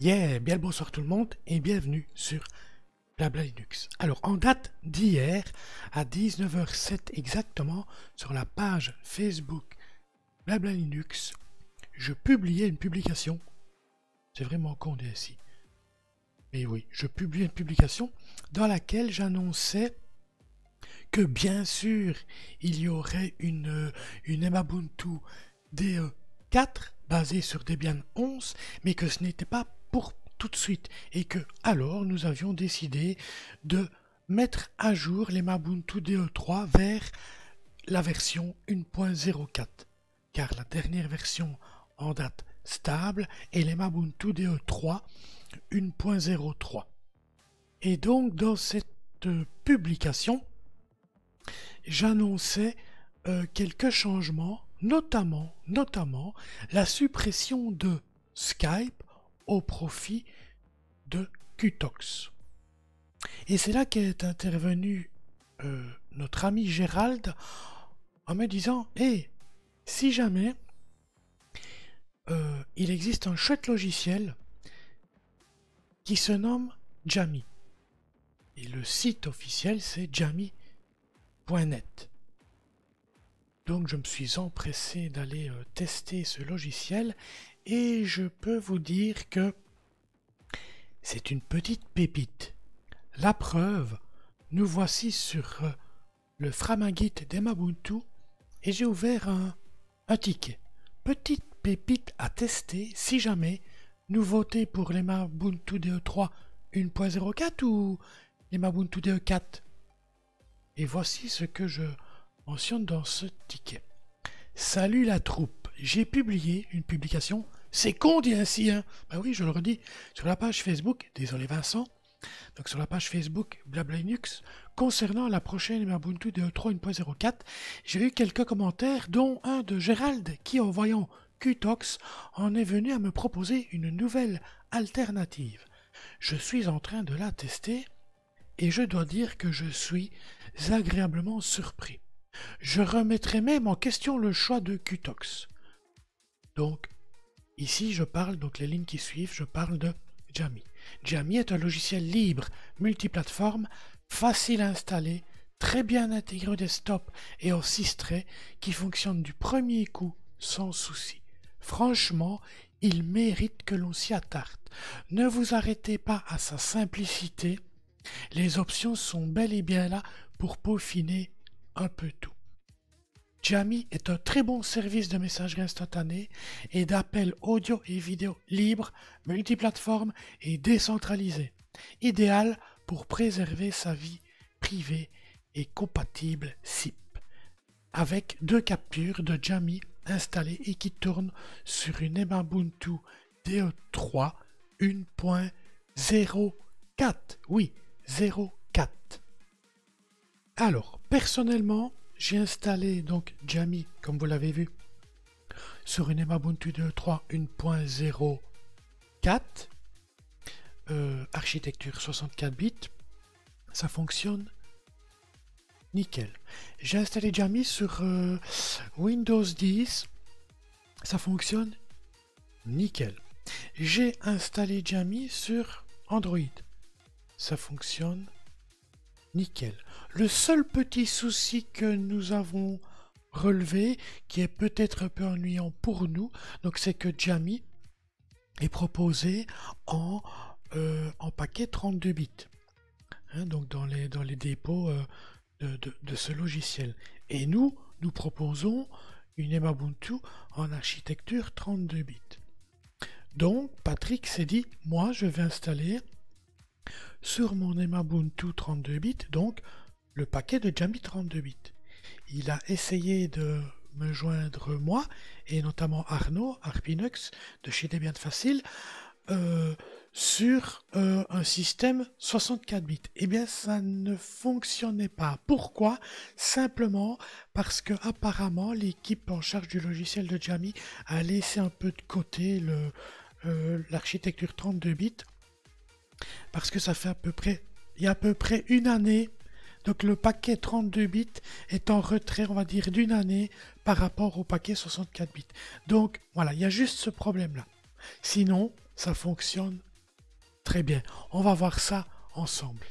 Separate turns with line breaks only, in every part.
Yeah, bien le bonsoir tout le monde et bienvenue sur Blabla Linux. Alors, en date d'hier, à 19h07 exactement, sur la page Facebook Blabla Linux, je publiais une publication. C'est vraiment con ici. Mais oui, je publiais une publication dans laquelle j'annonçais bien sûr, il y aurait une, une Ubuntu DE4 basée sur Debian 11, mais que ce n'était pas tout de suite, et que alors nous avions décidé de mettre à jour les Ubuntu DE3 vers la version 1.04, car la dernière version en date stable est les Ubuntu DE3 1.03. Et donc dans cette publication, j'annonçais euh, quelques changements, notamment, notamment la suppression de Skype au profit de Qtox. Et c'est là qu'est intervenu euh, notre ami Gérald en me disant Hé, si jamais euh, il existe un chouette logiciel qui se nomme Jammy. Et le site officiel c'est Jammy donc je me suis empressé d'aller euh, tester ce logiciel et je peux vous dire que c'est une petite pépite. La preuve, nous voici sur euh, le Framagit d'Emabuntu et j'ai ouvert un, un ticket. Petite pépite à tester si jamais nous votez pour les Mabuntu DE3 1.04 ou les Mabuntu DE4 et voici ce que je dans ce ticket. Salut la troupe, j'ai publié une publication. C'est con dit ainsi, hein Ben oui, je le redis, sur la page Facebook, désolé Vincent, donc sur la page Facebook Blabla Linux, concernant la prochaine Ubuntu de 3.1.04, j'ai eu quelques commentaires, dont un de Gérald qui, en voyant Qtox, en est venu à me proposer une nouvelle alternative. Je suis en train de la tester et je dois dire que je suis agréablement surpris. Je remettrai même en question le choix de Qtox. Donc, ici je parle, donc les lignes qui suivent, je parle de Jammy. Jammy est un logiciel libre, multiplateforme, facile à installer, très bien intégré au desktop et au 6 traits, qui fonctionne du premier coup sans souci. Franchement, il mérite que l'on s'y attarde. Ne vous arrêtez pas à sa simplicité, les options sont bel et bien là pour peaufiner un peu tout. Jammy est un très bon service de messagerie instantanée et d'appel audio et vidéo libre, multiplateforme et décentralisé, idéal pour préserver sa vie privée et compatible SIP, avec deux captures de Jammy installées et qui tournent sur une Ubuntu DE3 1.04. Oui, 04. Alors, personnellement, j'ai installé donc Jammy, comme vous l'avez vu, sur une Ubuntu 2.3 1.04, euh, architecture 64 bits. Ça fonctionne nickel. J'ai installé Jammy sur euh, Windows 10. Ça fonctionne nickel. J'ai installé Jammy sur Android ça fonctionne nickel. Le seul petit souci que nous avons relevé, qui est peut-être un peu ennuyant pour nous, donc c'est que Jammy est proposé en, euh, paquet 32 bits. Hein, donc dans les, dans les dépôts euh, de, ce logiciel. Et nous, nous proposons une Ubuntu en architecture 32 bits. Donc Patrick s'est dit, moi je vais installer sur mon Ubuntu 32 bits, donc le paquet de Jammy 32 bits. Il a essayé de me joindre moi, et notamment Arnaud, Arpinux, de chez Debian Facile, euh, sur euh, un système 64 bits. Eh bien, ça ne fonctionnait pas. Pourquoi? Simplement parce que apparemment l'équipe en charge du logiciel de Jammy a laissé un peu de côté euh, l'architecture 32 bits parce que ça fait à peu près, il y a à peu près une année, donc le paquet 32 bits est en retrait, on va dire, d'une année par rapport au paquet 64 bits. Donc voilà, il y a juste ce problème-là. Sinon, ça fonctionne Très bien, on va voir ça ensemble.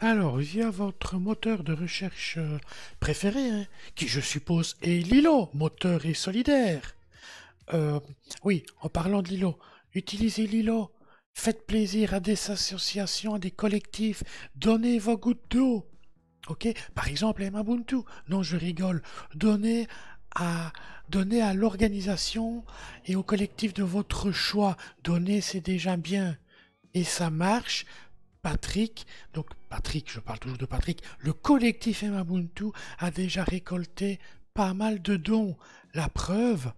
Alors, via votre moteur de recherche euh, préféré, hein, qui je suppose est Lilo, moteur et solidaire. Euh, oui, en parlant de Lilo, utilisez Lilo. Faites plaisir à des associations, à des collectifs. Donnez vos gouttes d'eau. Ok? Par exemple, à Mabuntu. Non, je rigole. Donnez à, donnez à l'organisation et au collectif de votre choix. Donnez, c'est déjà bien. Et ça marche. Patrick, donc Patrick, je parle toujours de Patrick, le collectif Mabuntu a déjà récolté pas mal de dons. La preuve,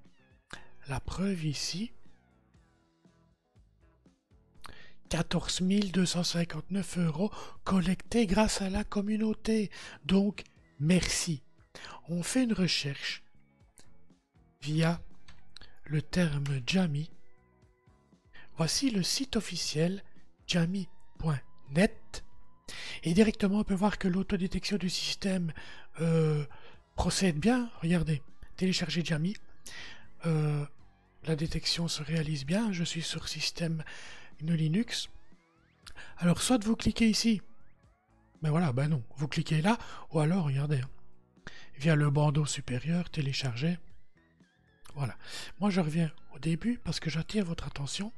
la preuve ici, 14 259 euros collectés grâce à la communauté. Donc, merci. On fait une recherche via le terme Jami. Voici le site officiel jami.net. Et directement, on peut voir que l'autodétection du système euh, procède bien. Regardez, télécharger Jami. Euh, la détection se réalise bien. Je suis sur système une Linux. Alors, soit vous cliquez ici, ben voilà, ben non, vous cliquez là, ou alors, regardez, hein. via le bandeau supérieur, télécharger. Voilà. Moi, je reviens au début parce que j'attire votre attention.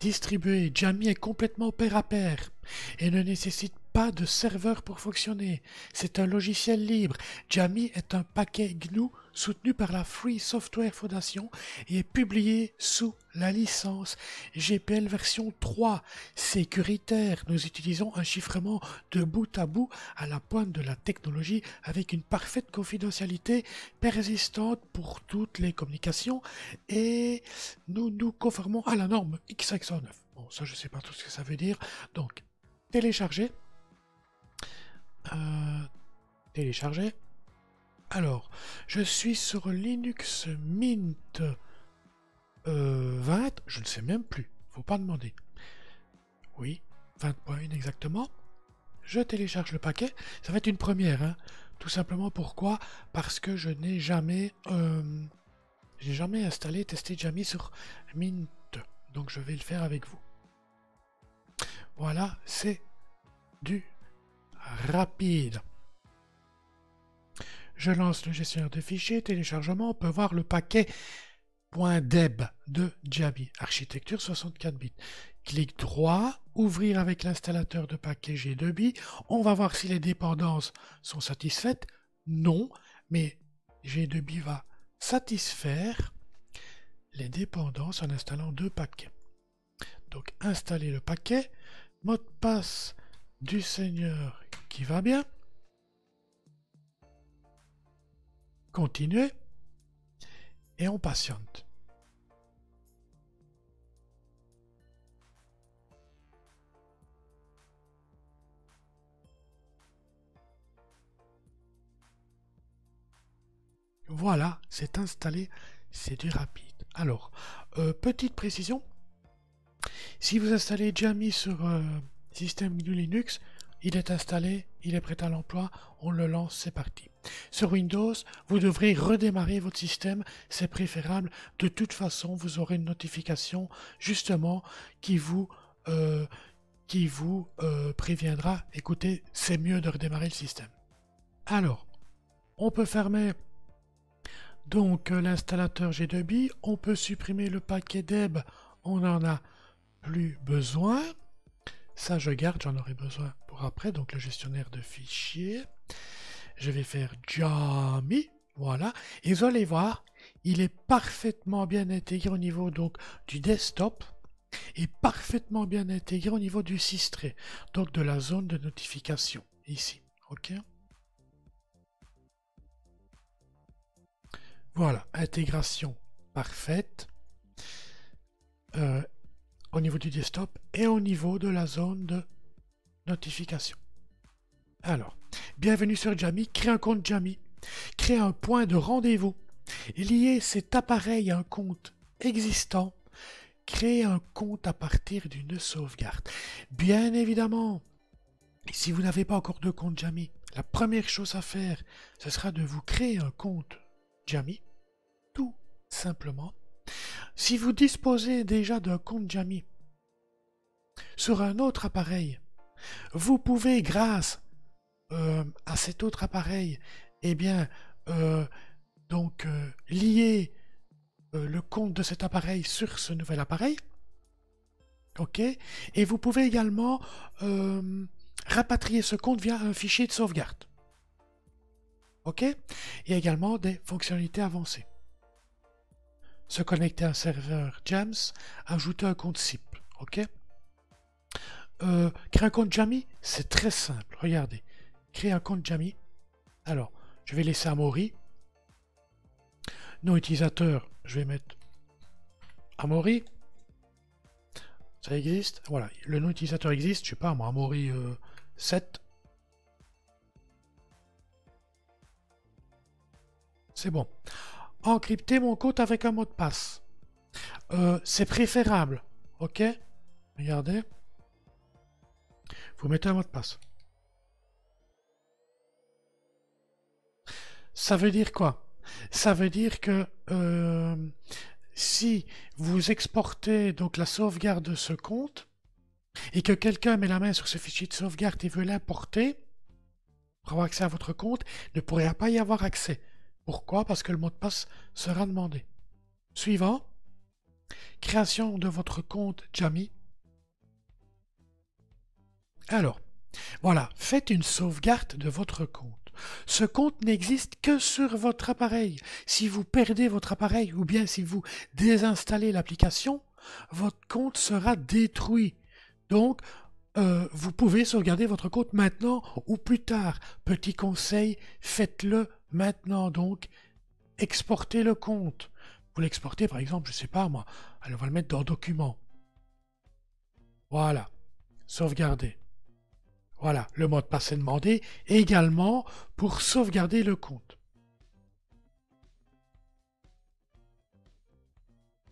Distribuer Jammy est complètement pair à pair et ne nécessite pas de serveur pour fonctionner. C'est un logiciel libre. Jammy est un paquet GNU soutenu par la Free Software Foundation et publié sous la licence GPL version 3 sécuritaire. Nous utilisons un chiffrement de bout à bout à la pointe de la technologie avec une parfaite confidentialité persistante pour toutes les communications et nous nous conformons à la norme X509. Bon, ça je sais pas tout ce que ça veut dire. Donc, télécharger euh, télécharger. Alors, je suis sur Linux Mint 20, euh, je ne sais même plus, faut pas demander. Oui, 20.1 exactement. Je télécharge le paquet. Ça va être une première, hein. Tout simplement pourquoi? Parce que je n'ai jamais, euh, jamais installé, testé Jammy sur Mint. Donc je vais le faire avec vous. Voilà, c'est du rapide. Je lance le gestionnaire de fichiers, téléchargement, on peut voir le paquet .deb de Jabi, architecture 64 bits. Clic droit, ouvrir avec l'installateur de paquet G2B. On va voir si les dépendances sont satisfaites. Non, mais G2B va satisfaire les dépendances en installant deux paquets. Donc installer le paquet, mot de passe du Seigneur qui va bien. Continuez. Et on patiente. Voilà, c'est installé, c'est du rapide. Alors, euh, petite précision, si vous installez Jammy sur euh, système Linux, il est installé, il est prêt à l'emploi, on le lance, c'est parti. Sur Windows, vous devrez redémarrer votre système, c'est préférable. De toute façon, vous aurez une notification justement qui vous, euh, euh, préviendra, écoutez, c'est mieux de redémarrer le système. Alors, on peut fermer donc l'installateur G2B, on peut supprimer le paquet deb, on n'en a plus besoin. Ça, je garde, j'en aurai besoin pour après. Donc, le gestionnaire de fichiers. Je vais faire Jami. Voilà. Et vous allez voir, il est parfaitement bien intégré au niveau donc du desktop et parfaitement bien intégré au niveau du Sistray, donc de la zone de notification ici. OK? Voilà, intégration parfaite. Euh, au niveau du desktop et au niveau de la zone de notification. Alors, bienvenue sur Jammy, créez un compte Jammy, créez un point de rendez-vous, liez cet appareil à un compte existant, créez un compte à partir d'une sauvegarde. Bien évidemment, si vous n'avez pas encore de compte Jammy, la première chose à faire, ce sera de vous créer un compte Jammy, tout simplement si vous disposez déjà d'un compte Jammy, sur un autre appareil. Vous pouvez, grâce à cet autre appareil, eh bien, euh, donc euh, lier le compte de cet appareil sur ce nouvel appareil. OK Et vous pouvez également rapatrier ce compte via un fichier de sauvegarde. OK Il y a également des fonctionnalités avancées. Se connecter à un serveur Jams, ajouter un compte SIP. OK euh, Créer un compte Jami, c'est très simple. Regardez. Créer un compte Jami. Alors, je vais laisser Amaury. Nom utilisateur, je vais mettre Amaury. Ça existe. Voilà, le nom utilisateur existe. Je sais pas, moi, Amaury 7. Euh, c'est bon. Encrypter mon compte avec un mot de passe. Euh, c'est préférable. Ok? Regardez. Vous mettez un mot de passe. Ça veut dire quoi? Ça veut dire que euh, si vous exportez donc la sauvegarde de ce compte et que quelqu'un met la main sur ce fichier de sauvegarde et veut l'importer pour avoir accès à votre compte, ne pourrait pas y avoir accès. Pourquoi? Parce que le mot de passe sera demandé. Suivant. Création de votre compte Jami. Alors, voilà, faites une sauvegarde de votre compte. Ce compte n'existe que sur votre appareil. Si vous perdez votre appareil ou bien si vous désinstallez l'application, votre compte sera détruit. Donc, euh, vous pouvez sauvegarder votre compte maintenant ou plus tard. Petit conseil, faites-le maintenant. Donc, exportez le compte. Vous l'exportez par exemple, je ne sais pas moi, allez, on va le mettre dans Documents. Voilà, sauvegardez. Voilà, le mot de passe demandé également pour sauvegarder le compte.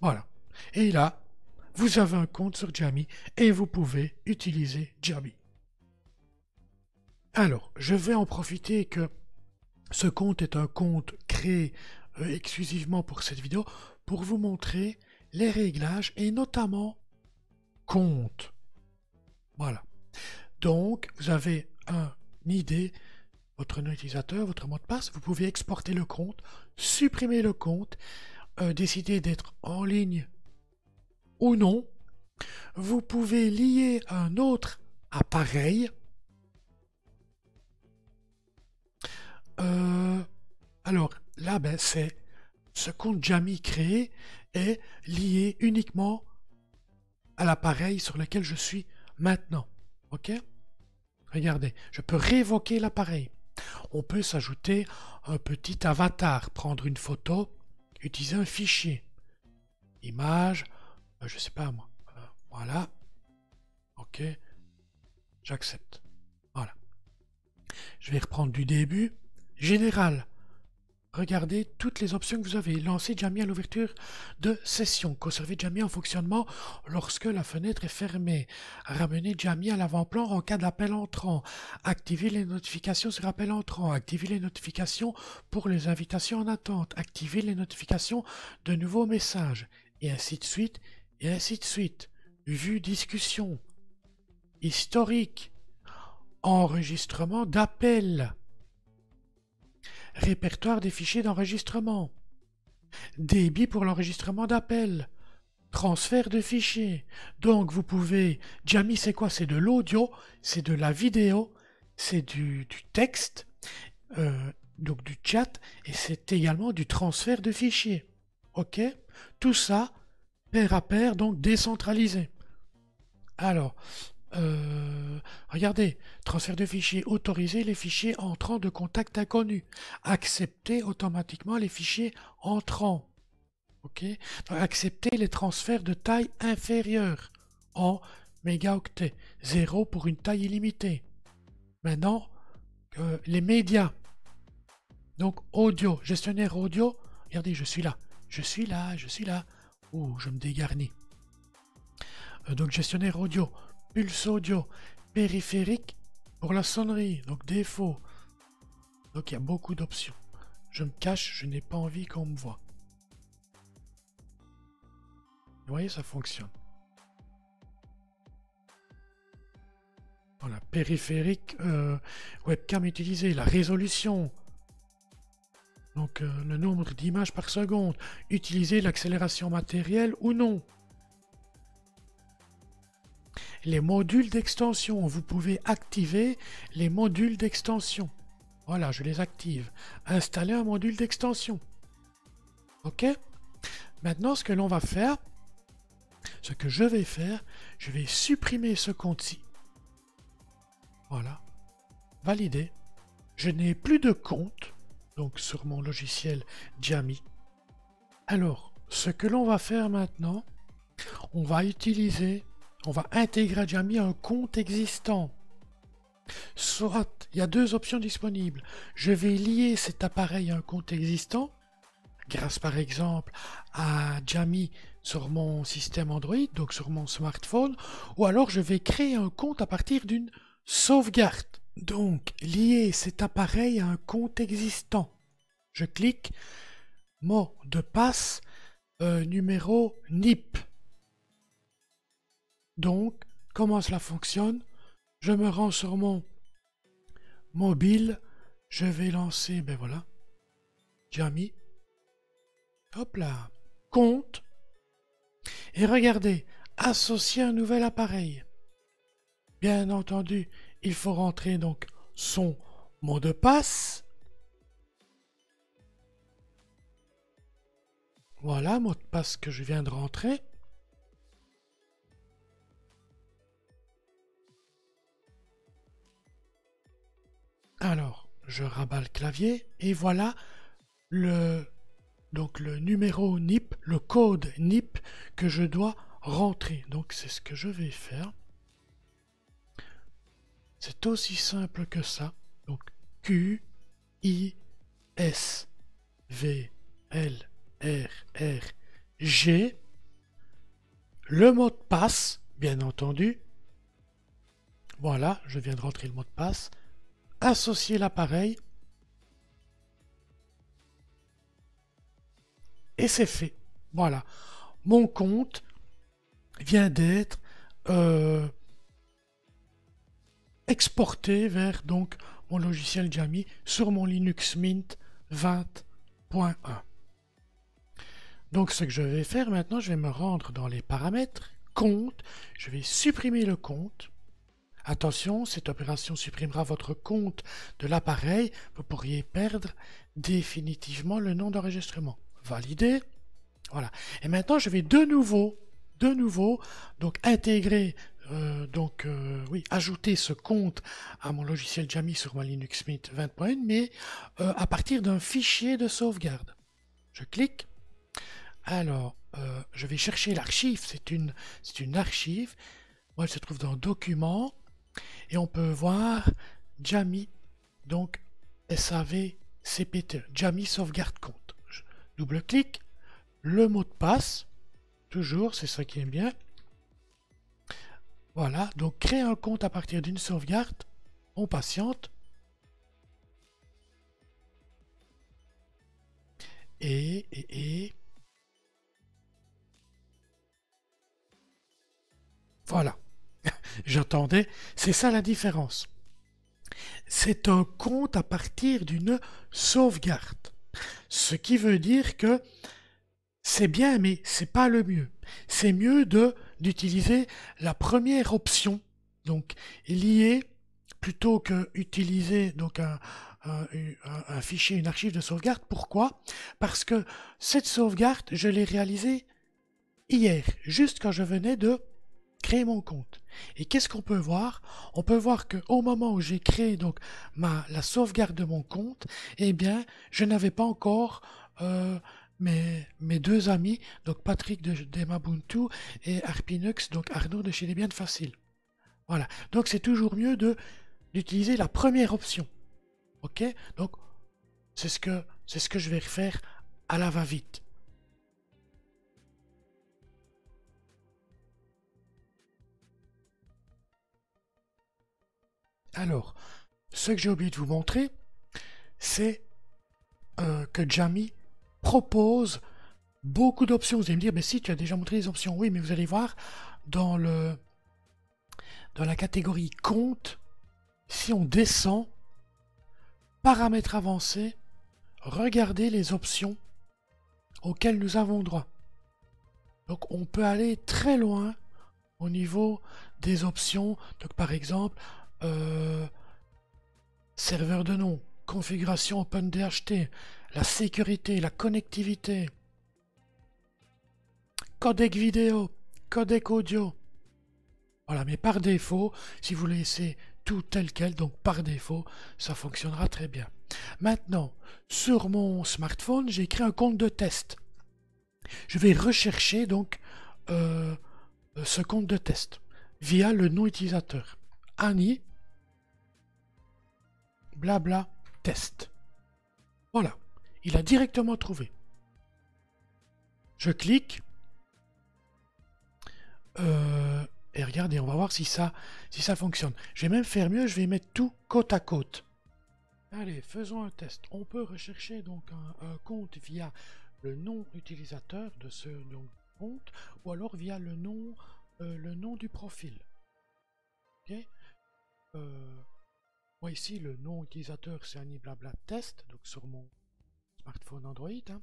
Voilà. Et là, vous avez un compte sur Jamie et vous pouvez utiliser Jamie. Alors, je vais en profiter que ce compte est un compte créé euh, exclusivement pour cette vidéo pour vous montrer les réglages et notamment compte. Voilà. Donc, vous avez un ID, votre nom utilisateur, votre mot de passe. Vous pouvez exporter le compte, supprimer le compte, euh, décider d'être en ligne ou non. Vous pouvez lier un autre appareil. Euh, alors là, ben, c'est ce compte Jami créé est lié uniquement à l'appareil sur lequel je suis maintenant. OK? Regardez, je peux révoquer l'appareil. On peut s'ajouter un petit avatar, prendre une photo, utiliser un fichier. Image, euh, je sais pas moi. Voilà. OK. J'accepte. Voilà. Je vais reprendre du début. Général. Regardez toutes les options que vous avez. Lancez Jamie à l'ouverture de session. Conservez Jamie en fonctionnement lorsque la fenêtre est fermée. Ramenez Jamie à l'avant-plan en cas d'appel entrant. Activez les notifications sur appel entrant. Activez les notifications pour les invitations en attente. Activez les notifications de nouveaux messages. Et ainsi de suite. Et ainsi de suite. Vue discussion. Historique. Enregistrement d'appel répertoire des fichiers d'enregistrement, débit pour l'enregistrement d'appels, transfert de fichiers. Donc vous pouvez, Jamie c'est quoi? C'est de l'audio, c'est de la vidéo, c'est du, texte, euh, donc du chat, et c'est également du transfert de fichiers. Ok? Tout ça, pair à pair, donc décentralisé. Alors, euh, regardez, transfert de fichiers, autoriser les fichiers entrants de contact inconnu, accepter automatiquement les fichiers entrants. Ok? Accepter les transferts de taille inférieure en mégaoctets, 0 pour une taille illimitée. Maintenant, euh, les médias. Donc audio, gestionnaire audio. Regardez, je suis là. Je suis là, je suis là. Oh, je me dégarnis. Euh, donc gestionnaire audio pulse audio, périphérique pour la sonnerie, donc défaut. Donc il y a beaucoup d'options. Je me cache, je n'ai pas envie qu'on me voit. Vous voyez, ça fonctionne. Voilà, périphérique, euh, webcam utilisée, la résolution. Donc euh, le nombre d'images par seconde. Utiliser l'accélération matérielle ou non. Les modules d'extension. Vous pouvez activer les modules d'extension. Voilà, je les active. Installer un module d'extension. OK? Maintenant, ce que l'on va faire, ce que je vais faire, je vais supprimer ce compte-ci. Voilà. Valider. Je n'ai plus de compte, donc sur mon logiciel Jami. Alors, ce que l'on va faire maintenant, on va utiliser, on va intégrer à Jami un compte existant. Soit, il y a deux options disponibles. Je vais lier cet appareil à un compte existant, grâce par exemple à Jami sur mon système Android, donc sur mon smartphone, ou alors je vais créer un compte à partir d'une sauvegarde. Donc, lier cet appareil à un compte existant. Je clique mot de passe euh, numéro NIP. Donc, comment cela fonctionne? Je me rends sur mon mobile, je vais lancer, ben voilà, Jami. Hop là, compte. Et regardez, associer un nouvel appareil. Bien entendu, il faut rentrer donc son mot de passe. Voilà, mot de passe que je viens de rentrer. Alors, je rabats le clavier et voilà le donc le numéro NIP, le code NIP que je dois rentrer. Donc c'est ce que je vais faire. C'est aussi simple que ça. Donc Q I S V L R R G le mot de passe, bien entendu. Voilà, je viens de rentrer le mot de passe. Associer l'appareil Et c'est fait. Voilà. Mon compte vient d'être euh, exporté vers donc mon logiciel Jami sur mon Linux Mint 20.1. Donc ce que je vais faire maintenant, je vais me rendre dans les paramètres, compte, je vais supprimer le compte. Attention, cette opération supprimera votre compte de l'appareil, vous pourriez perdre définitivement le nom d'enregistrement valider. Voilà. Et maintenant, je vais de nouveau, de nouveau, donc intégrer, euh, donc euh, oui, ajouter ce compte à mon logiciel Jami sur ma Linux Mint 20.1, mais euh, à partir d'un fichier de sauvegarde. Je clique. Alors, je vais chercher l'archive. C'est une, une archive. Moi, elle se trouve dans Documents. Et on peut voir Jami, donc SAV CPT, Jami sauvegarde compte. Double-clic, le mot de passe, toujours, c'est ça qui est bien. Voilà, donc créer un compte à partir d'une sauvegarde, on patiente. Et, et, et. Voilà. J'entendais, c'est ça la différence. C'est un compte à partir d'une sauvegarde. Ce qui veut dire que c'est bien, mais c'est pas le mieux. C'est mieux de d'utiliser la première option, donc liée plutôt que utiliser donc un, un, fichier, une archive de sauvegarde. Pourquoi? Parce que cette sauvegarde, je l'ai réalisée hier, juste quand je venais de créer mon compte. Et qu'est-ce qu'on peut voir? On peut voir que au moment où j'ai créé donc ma la sauvegarde de mon compte, eh bien, je n'avais pas encore euh, mes, mes deux amis, donc Patrick de d'Emabuntu et Arpinux, donc Arnaud de chez Les Bien Facile. Voilà. Donc c'est toujours mieux de d'utiliser la première option. Ok? Donc c'est ce que c'est ce que je vais faire à la va-vite. Alors, ce que j'ai oublié de vous montrer, c'est euh, que Jami propose beaucoup d'options. Vous allez me dire, mais si tu as déjà montré les options, oui, mais vous allez voir dans le dans la catégorie compte, si on descend, paramètres avancés, regardez les options auxquelles nous avons droit. Donc on peut aller très loin au niveau des options. Donc par exemple, euh, serveur de nom, configuration OpenDHT, la sécurité, la connectivité, codec vidéo, codec audio. Voilà, mais par défaut, si vous laissez tout tel quel, donc par défaut, ça fonctionnera très bien. Maintenant, sur mon smartphone, j'ai créé un compte de test. Je vais rechercher donc euh, ce compte de test via le nom utilisateur. Annie, blabla, test. Voilà, il a directement trouvé. Je clique. Euh, et regardez, on va voir si ça, si ça fonctionne. Je vais même faire mieux, je vais mettre tout côte à côte. Allez, faisons un test. On peut rechercher donc un, compte via le nom utilisateur de ce compte ou alors via le nom, euh, le nom du profil. Ok euh, Moi ici, le nom utilisateur c'est Aniblabla Test, donc sur mon smartphone Android. Hein.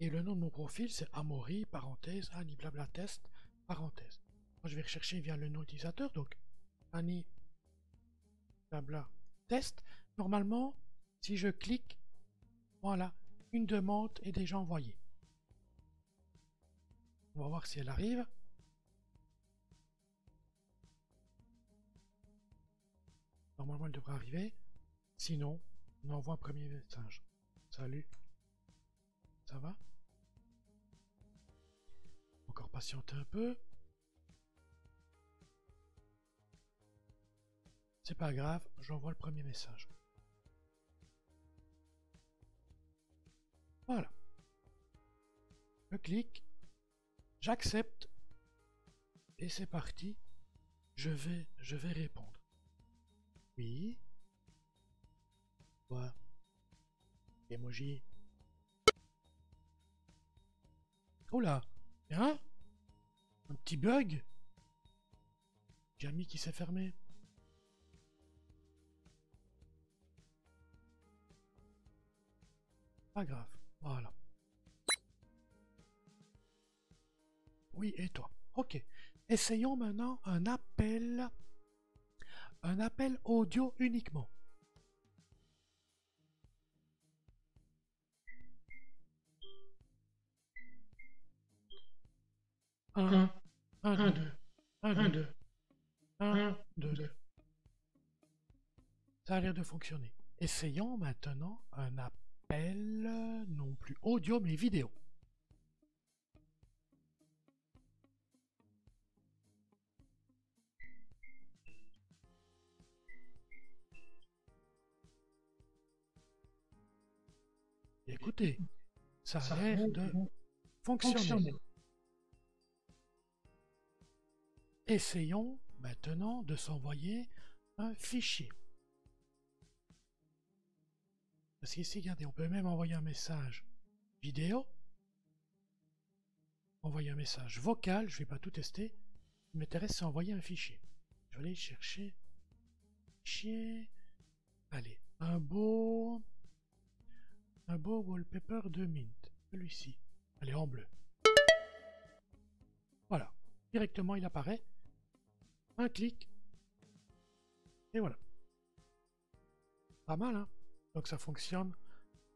Et le nom de mon profil c'est Amori, parenthèse, Aniblabla Test, parenthèse. Je vais rechercher via le nom utilisateur, donc Ani blabla test. Normalement, si je clique, voilà, une demande est déjà envoyée. On va voir si elle arrive. Normalement, elle devrait arriver. Sinon, on envoie un premier message. Salut. Ça va? Encore patienter un peu. C'est pas grave, j'envoie le premier message. Voilà. Je clique, j'accepte, et c'est parti. Je vais, je vais répondre. Oui. Quoi? Emoji. Oh là Hein? Un petit bug? Jamie qui s'est fermé. Pas grave. Voilà. Oui, et toi? Ok. Essayons maintenant un appel. Un appel audio uniquement. Un, un, deux, un, deux, un, deux, deux. Ça a l'air de fonctionner. Essayons maintenant un appel non plus audio mais vidéo. Écoutez, ça a l'air de fonctionner. Essayons maintenant de s'envoyer un fichier. Parce qu'ici, regardez, on peut même envoyer un message vidéo. Envoyer un message vocal, je ne vais pas tout tester. Ce qui m'intéresse, c'est envoyer un fichier. Je vais aller chercher. Fichier. Allez, un beau. Un beau wallpaper de Mint. Celui-ci. Allez, en bleu. Voilà. Directement, il apparaît. Un clic. Et voilà. Pas mal, hein donc ça fonctionne.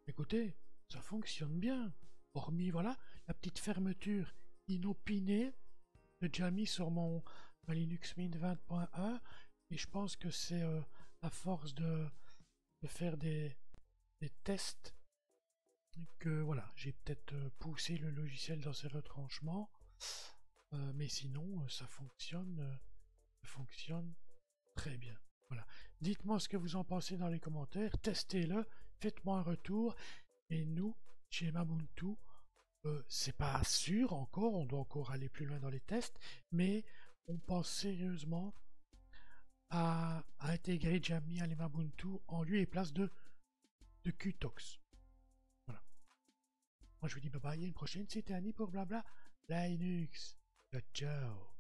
Écoutez, ça fonctionne bien. Hormis, voilà, la petite fermeture inopinée que j'ai mis sur mon Linux Mint 20.1. Et je pense que c'est euh, à force de, faire des, tests que voilà, j'ai peut-être euh, poussé le logiciel dans ses retranchements. Euh, mais sinon, ça fonctionne, fonctionne très bien. Voilà. Dites-moi ce que vous en pensez dans les commentaires, testez-le, faites-moi un retour. Et nous, chez Mabuntu, euh, c'est pas sûr encore, on doit encore aller plus loin dans les tests, mais on pense sérieusement à, intégrer Jamie à en lieu et place de, de Qtox. Moi je vous dis bye bye, une prochaine, c'était Annie pour Blabla Linux. Ciao ciao